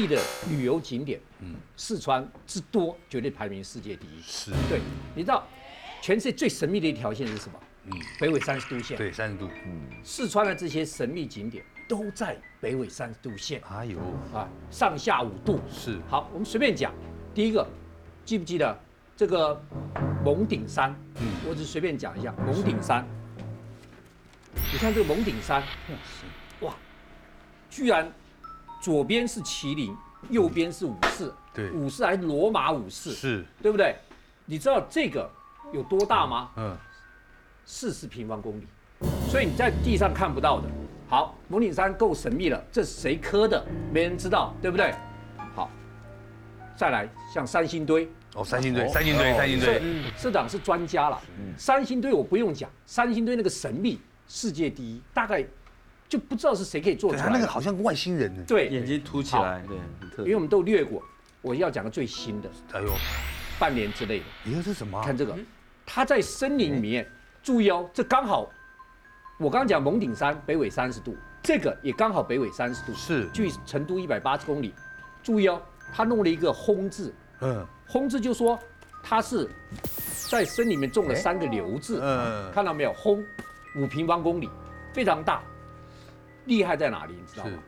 丽的旅游景点，嗯，四川之多，绝对排名世界第一。是，对，你知道全世界最神秘的一条线是什么？嗯，北纬三十度线。对，三十度。嗯四川的这些神秘景点都在北纬三十度线。哎呦，啊，上下五度。是，好，我们随便讲。第一个，记不记得这个蒙顶山？嗯，我只随便讲一下蒙顶山。你看这个蒙顶山，哇，居然左边是麒麟，右边是武士，对，武士还是罗马武士，是，对不对？你知道这个有多大吗？嗯，四十平方公里，所以你在地上看不到的。好，蒙顶山够神秘了，这是谁刻的？没人知道，对不对？好，再来像三星堆，哦，三星堆，三星堆，三星堆，社长是专家了。三星堆我不用讲，三星堆那个神秘。世界第一，大概就不知道是谁可以做出来。他那个好像外星人呢。对，眼睛凸起来，对，很特别。因为我们都略过，我要讲个最新的。哎呦，半年之类的。你看是什么？看这个，它在森林里面。注意哦，这刚好，我刚刚讲蒙顶山北纬三十度，这个也刚好北纬三十度。是。距成都一百八十公里。注意哦，他弄了一个“轰”字。嗯。轰字就说他是在森里面种了三个“刘”字。嗯。看到没有？轰。五平方公里，非常大，厉害在哪里？你知道吗？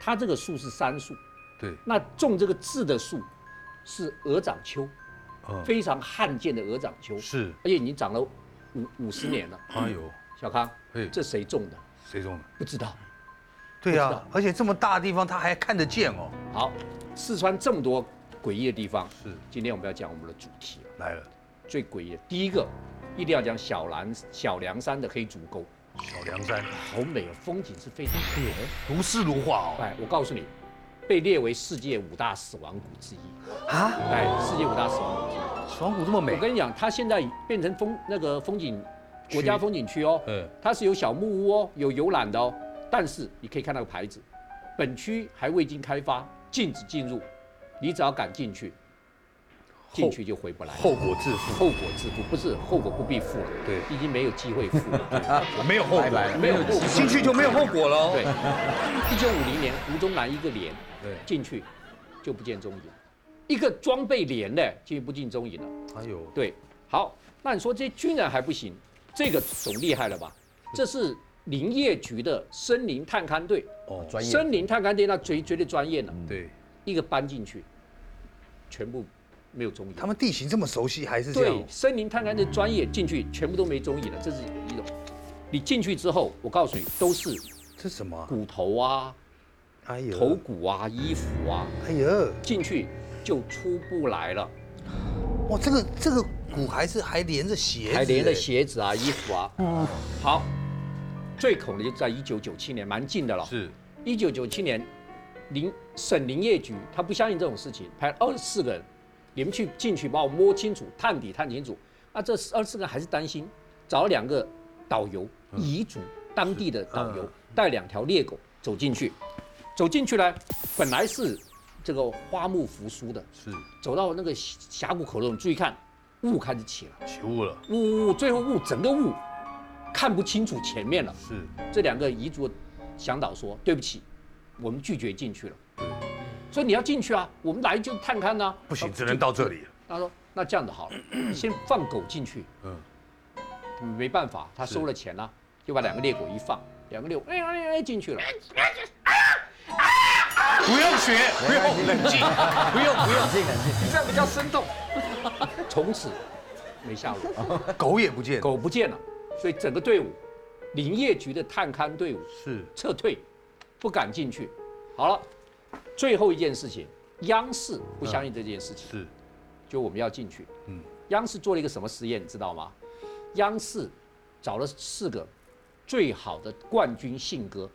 它这个树是杉树，对。那种这个字的树是鹅掌楸，非常罕见的鹅掌楸。是，而且已经长了五五十年了。哎呦，小康，这谁种的？谁种的？不知道。对呀，而且这么大的地方，他还看得见哦。好，四川这么多诡异的地方，是。今天我们要讲我们的主题了。来了，最诡异的第一个。一定要讲小兰小梁山的黑竹沟，小梁山好美啊，风景是非常美，如诗如画哦。哎，我告诉你，被列为世界五大死亡谷之一啊！哎，世界五大死亡谷之一，死亡谷这么美。我跟你讲，它现在变成风那个风景国家风景区哦，嗯，它是有小木屋哦，有游览的哦，但是你可以看那个牌子，本区还未经开发，禁止进入，你只要敢进去。进去就回不来，后果自负。后果自负不是后果不必负了，对，已经没有机会负了，没有后果，没有后果，进去就没有后果了。对，一九五零年胡宗南一个连，对，进去就不见踪影，一个装备连的进去不见踪影了。哎呦，对，好，那你说这些军人还不行，这个总厉害了吧？这是林业局的森林探勘队，哦，专业，森林探勘队那绝绝对专业了，对，一个搬进去，全部。没有踪影，他们地形这么熟悉，还是这样？对，森林探勘的专业进去，全部都没踪影了。这是一种，你进去之后，我告诉你，都是这什么骨头啊，哎呦，头骨啊，衣服啊，哎呦，进去就出不来了。哇，这个这个骨还是还连着鞋子，还连着鞋子啊，衣服啊。嗯，好，最恐的就在一九九七年，蛮近的了。是，一九九七年，林省林业局他不相信这种事情，派二十四个人。你们去进去把我摸清楚、探底探清楚。啊，这二十四个还是担心，找了两个导游，彝族当地的导游，带两条猎狗走进去。走进去呢，本来是这个花木扶疏的，是走到那个峡谷口中，注意看，雾开始起了，起雾了，雾雾，最后雾整个雾看不清楚前面了。是这两个彝族向导说：“对不起，我们拒绝进去了。”所以你要进去啊，我们来就探勘呢。不行，只能到这里。他说：“那这样子好了，先放狗进去。”嗯，没办法，他收了钱了，就把两个猎狗一放，两个猎狗哎哎哎进去了。不用学，不用冷静，不用不用冷静冷静，这样比较生动。从此没下文，狗也不见，狗不见了，所以整个队伍，林业局的探勘队伍是撤退，不敢进去。好了。最后一件事情，央视不相信这件事情，是，就我们要进去。嗯，央视做了一个什么实验，你知道吗？央视找了四个最好的冠军信鸽，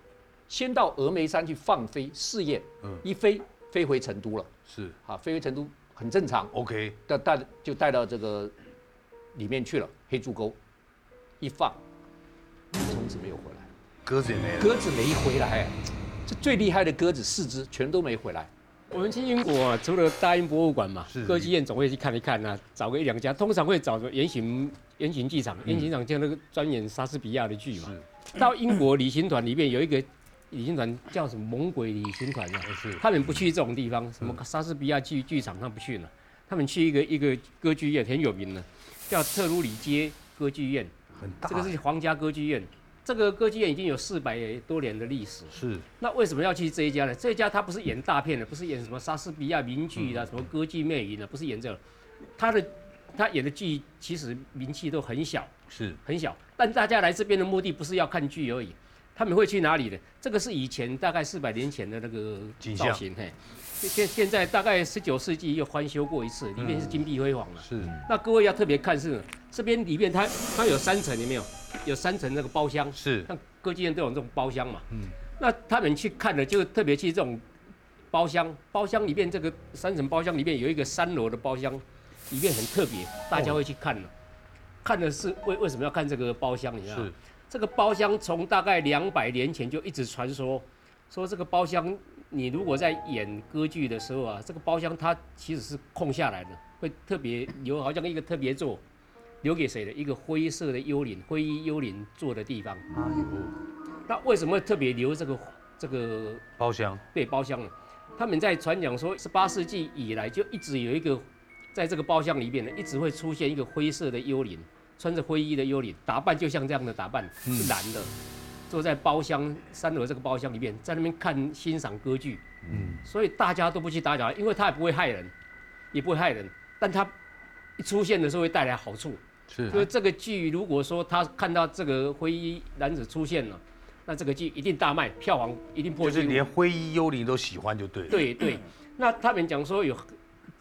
先到峨眉山去放飞试验。嗯，一飞飞回成都了。是，啊，飞回成都很正常。OK，带带就带到这个里面去了黑猪沟，一放，从此没有回来。鸽子也没，鸽子没回来。这最厉害的鸽子四只全都没回来。我们去英国除了大英博物馆嘛，歌剧院总会去看一看呐，找个一两家，通常会找个圆形圆形剧场，圆形剧场就那个专演莎士比亚的剧嘛。到英国旅行团里面有一个旅行团叫什么猛鬼旅行团啊，他们不去这种地方，什么莎士比亚剧剧场他不去了，他们去一个一个歌剧院很有名的，叫特鲁里街歌剧院，很大，这个是皇家歌剧院。这个歌剧院已经有四百多年的历史。是。那为什么要去这一家呢？这一家他不是演大片的，不是演什么莎士比亚名剧的，什么歌剧魅影的，不是演这个。他的他演的剧其实名气都很小，是很小。但大家来这边的目的不是要看剧而已，他们会去哪里呢？这个是以前大概四百年前的那个造型，嘿。现现在大概十九世纪又翻修过一次，里面是金碧辉煌的。是。那各位要特别看是这边里面它它有三层，有没有？有三层那个包厢。是。像歌剧院都有这种包厢嘛。嗯。那他们去看的就特别去这种包厢，包厢里面这个三层包厢里面有一个三楼的包厢，里面很特别，大家会去看的。看的是为为什么要看这个包厢？你知道吗？这个包厢从大概两百年前就一直传说，说这个包厢。你如果在演歌剧的时候啊，这个包厢它其实是空下来的，会特别留，好像一个特别座，留给谁的？一个灰色的幽灵，灰衣幽灵坐的地方。哎呦，那为什么特别留这个这个包厢？对，包厢呢？他们在传讲说，十八世纪以来就一直有一个，在这个包厢里面呢，一直会出现一个灰色的幽灵，穿着灰衣的幽灵，打扮就像这样的打扮，是男的。坐在包厢三楼这个包厢里面，在那边看欣赏歌剧，嗯，所以大家都不去打扰，因为他也不会害人，也不会害人，但他一出现的时候会带来好处，是，所以这个剧如果说他看到这个灰衣男子出现了，那这个剧一定大卖，票房一定破就是连灰衣幽灵都喜欢就对。对对，那他们讲说有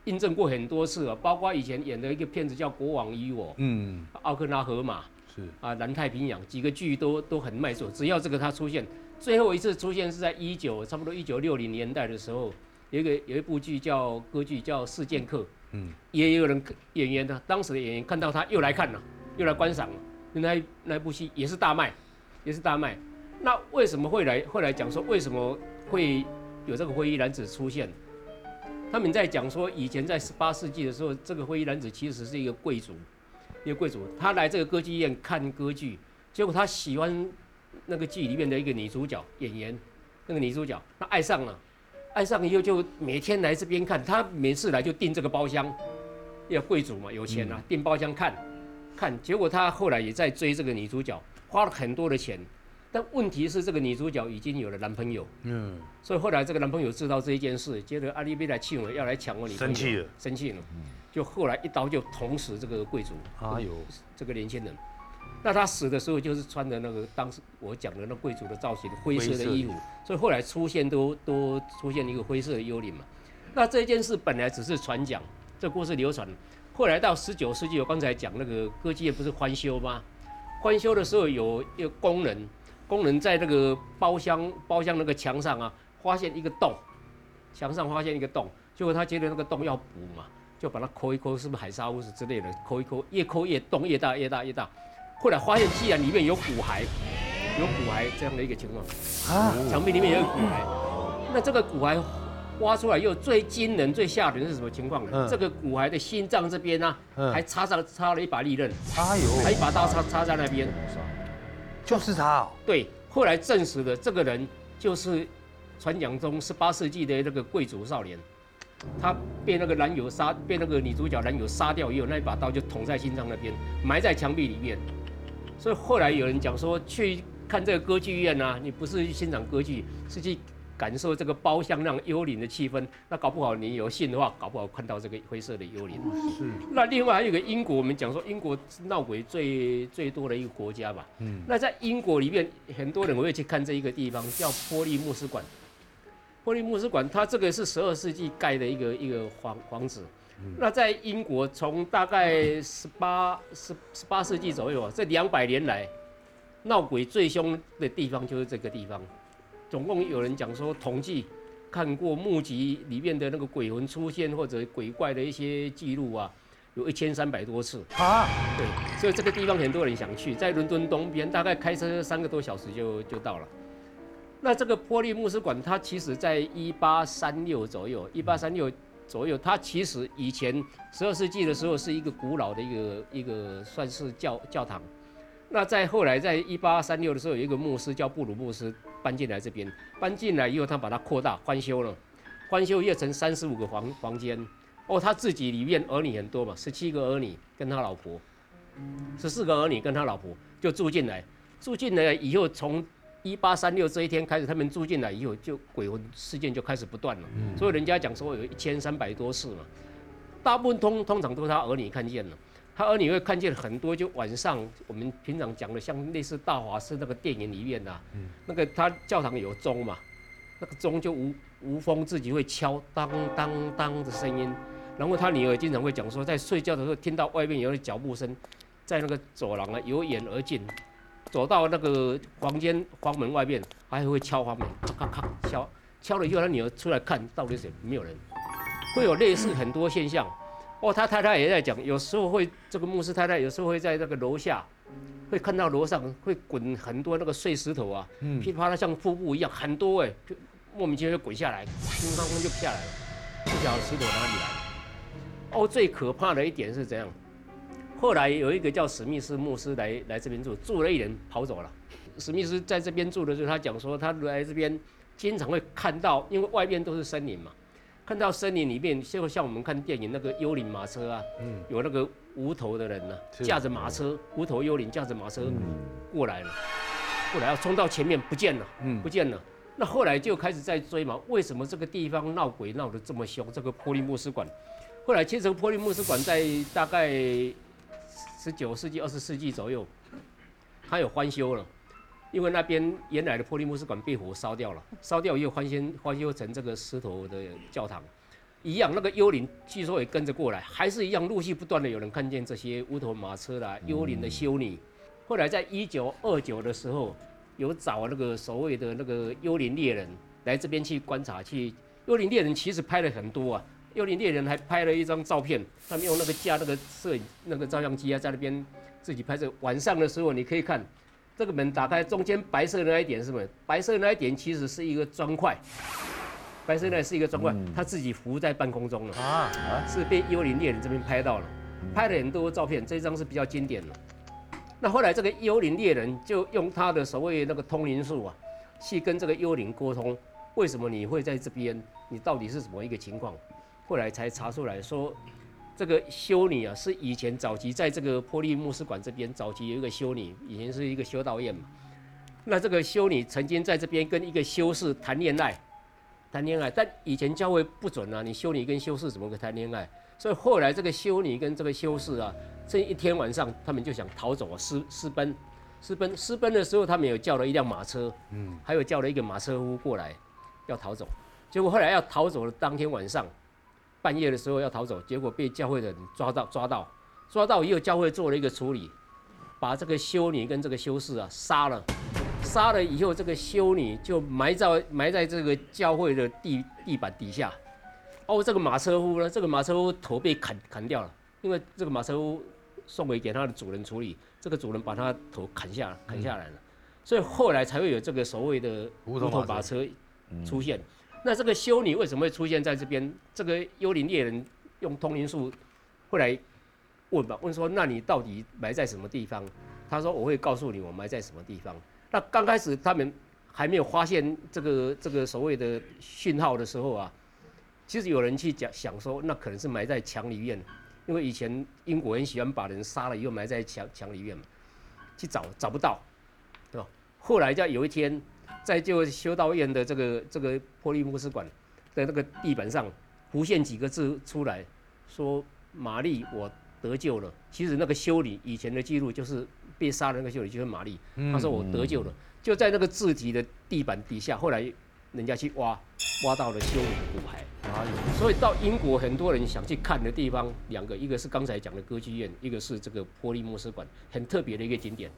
印证过很多次啊，包括以前演的一个片子叫《国王与我》，嗯，奥克纳河马。是啊，南太平洋几个剧都都很卖座，只要这个他出现，最后一次出现是在一九差不多一九六零年代的时候，有一个有一部剧叫歌剧叫《事件客》，嗯，也有人演员呢，当时的演员看到他又来看了，又来观赏了，那那部戏也是大卖，也是大卖。那为什么会来会来讲说为什么会有这个灰衣男子出现？他们在讲说以前在十八世纪的时候，这个灰衣男子其实是一个贵族。一个贵族，他来这个歌剧院看歌剧，结果他喜欢那个剧里面的一个女主角演员，那个女主角，他爱上了，爱上以后就每天来这边看，他每次来就订这个包厢，要贵族嘛，有钱啊，订包厢看，看，结果他后来也在追这个女主角，花了很多的钱，但问题是这个女主角已经有了男朋友，嗯，所以后来这个男朋友知道这一件事，觉得阿丽贝来气我，要来抢我女朋友，生气了，生气了。就后来一刀就捅死这个贵族，哎呦，这个年轻人，那他死的时候就是穿的那个当时我讲的那贵族的造型，灰色的衣服，所以后来出现都都出现一个灰色的幽灵嘛。那这件事本来只是传讲，这故事流传，后来到十九世纪，我刚才讲那个歌剧院不是翻修吗？翻修的时候有一个工人，工人在那个包厢包厢那个墙上啊，发现一个洞，墙上发现一个洞，结果他觉得那个洞要补嘛。就把它抠一抠，是不是海沙屋子之类的？抠一抠，越抠越洞越大，越大越大。后来发现，既然里面有骨骸，有骨骸这样的一个情况啊，墙壁里面有骨骸。那这个骨骸挖出来又最惊人、最吓人是什么情况呢？这个骨骸的心脏这边呢，还插上插了一把利刃，哎呦，还一把刀插插在那边，就是他。对，后来证实了，这个人就是传讲中十八世纪的那个贵族少年。他被那个男友杀，被那个女主角男友杀掉，以后那一把刀就捅在心脏那边，埋在墙壁里面。所以后来有人讲说，去看这个歌剧院啊，你不是去欣赏歌剧，是去感受这个包厢那种幽灵的气氛。那搞不好你有信的话，搞不好看到这个灰色的幽灵。是。那另外还有个英国，我们讲说英国闹鬼最最多的一个国家吧。嗯。那在英国里面，很多人会去看这一个地方，叫波利牧师馆。玻璃牧师馆，它这个是十二世纪盖的一个一个房房子。那在英国，从大概十八十十八世纪左右啊，这两百年来闹鬼最凶的地方就是这个地方。总共有人讲说，统计看过墓集里面的那个鬼魂出现或者鬼怪的一些记录啊，有一千三百多次啊。对，所以这个地方很多人想去，在伦敦东边，大概开车三个多小时就就到了。那这个玻利牧师馆，它其实在一八三六左右，一八三六左右，它其实以前十二世纪的时候是一个古老的一个一个算是教教堂。那在后来，在一八三六的时候，有一个牧师叫布鲁牧师搬进来这边，搬进来以后，他把它扩大翻修了，翻修又成三十五个房房间。哦，他自己里面儿女很多嘛，十七个儿女跟他老婆，十四个儿女跟他老婆就住进来，住进来以后，从一八三六这一天开始，他们住进来以后，就鬼魂事件就开始不断了。所以人家讲说有一千三百多次嘛，大部分通通常都是他儿女看见了。他儿女会看见很多，就晚上我们平常讲的，像类似大法师那个电影里面呐、那个他教堂有钟嘛，那个钟就无无风自己会敲当当当的声音，然后他女儿经常会讲说，在睡觉的时候听到外面有人脚步声，在那个走廊啊由远而近，走到那个房间房门外面，还会敲房门，咔咔咔敲，敲了以后他女儿出来看到底是谁，没有人，会有类似很多现象。哦，他太太也在讲，有时候会这个牧师太太有时候会在那个楼下，会看到楼上会滚很多那个碎石头啊，噼里啪啦像瀑布一样，很多哎、就莫名其妙就滚下来，乒乓乓就下来了，不晓得石头哪里来。哦，最可怕的一点是怎样？后来有一个叫史密斯牧师来来这边住，住了一年跑走了。史密斯在这边住的时候，他讲说他来这边经常会看到，因为外面都是森林嘛，看到森林里面，就像我们看电影那个幽灵马车啊，嗯有那个无头的人呢、是驾着马车，无头幽灵驾着马车过来了，过来要冲到前面不见了，嗯不见了。那后来就开始在追嘛，为什么这个地方闹鬼闹得这么凶？这个波利牧师馆，后来其实波利牧师馆在大概十九世纪、二十世纪左右，它有翻修了。因为那边原来的波利牧师馆被火烧掉了，烧掉又翻新翻修成这个石头的教堂，一样那个幽灵据说也跟着过来，还是一样陆续不断的有人看见这些乌头马车啦、幽灵的修女。后来在一九二九的时候，有找那个所谓的那个幽灵猎人来这边去观察，去幽灵猎人其实拍了很多啊，幽灵猎人还拍了一张照片，他们用那个架那个摄影那个照相机啊，在那边自己拍摄。晚上的时候你可以看。这个门打开，中间白色的那一点是什么？白色的那一点其实是一个砖块，白色那是一个砖块，它自己浮在半空中了，啊，是被幽灵猎人这边拍到了，拍了很多照片，这张是比较经典的。那后来这个幽灵猎人就用他的所谓那个通灵术啊，去跟这个幽灵沟通，为什么你会在这边？你到底是什么一个情况？后来才查出来说，这个修女啊，是以前早期在这个波利牧师馆这边，早期有一个修女，以前是一个修道院嘛。那这个修女曾经在这边跟一个修士谈恋爱，谈恋爱，但以前教会不准啊，你修女跟修士怎么个谈恋爱？所以后来这个修女跟这个修士啊，这一天晚上他们就想逃走啊，私私奔，私奔私奔的时候，他们有叫了一辆马车，嗯，还有叫了一个马车夫过来要逃走，结果后来要逃走的当天晚上。半夜的时候要逃走，结果被教会的人抓到，抓到，抓到以后，教会做了一个处理，把这个修女跟这个修士啊杀了，杀了以后，这个修女就埋在埋在这个教会的地地板底下。哦，这个马车夫呢，这个马车夫头被砍砍掉了，因为这个马车夫送回给他的主人处理，这个主人把他头砍下砍下来了，所以后来才会有这个所谓的无头马车。马车出现。那这个修女为什么会出现在这边？这个幽灵猎人用通灵术会来问吧，问说：那你到底埋在什么地方？他说：我会告诉你我埋在什么地方。那刚开始他们还没有发现这个这个所谓的讯号的时候啊，其实有人去讲想说，那可能是埋在墙里面，因为以前英国人喜欢把人杀了以后埋在墙墙里面嘛，去找找不到，对吧？后来在有一天。在就修道院的这个这个波利牧师馆的那个地板上浮现几个字出来，说玛丽我得救了。其实那个修女以前的记录就是被杀的那个修女就是玛丽，她说我得救了，就在那个字体的地板底下，后来人家去挖挖到了修女的骨骸。所以到英国很多人想去看的地方，两个，一个是刚才讲的歌剧院，一个是这个波利牧师馆，很特别的一个景点。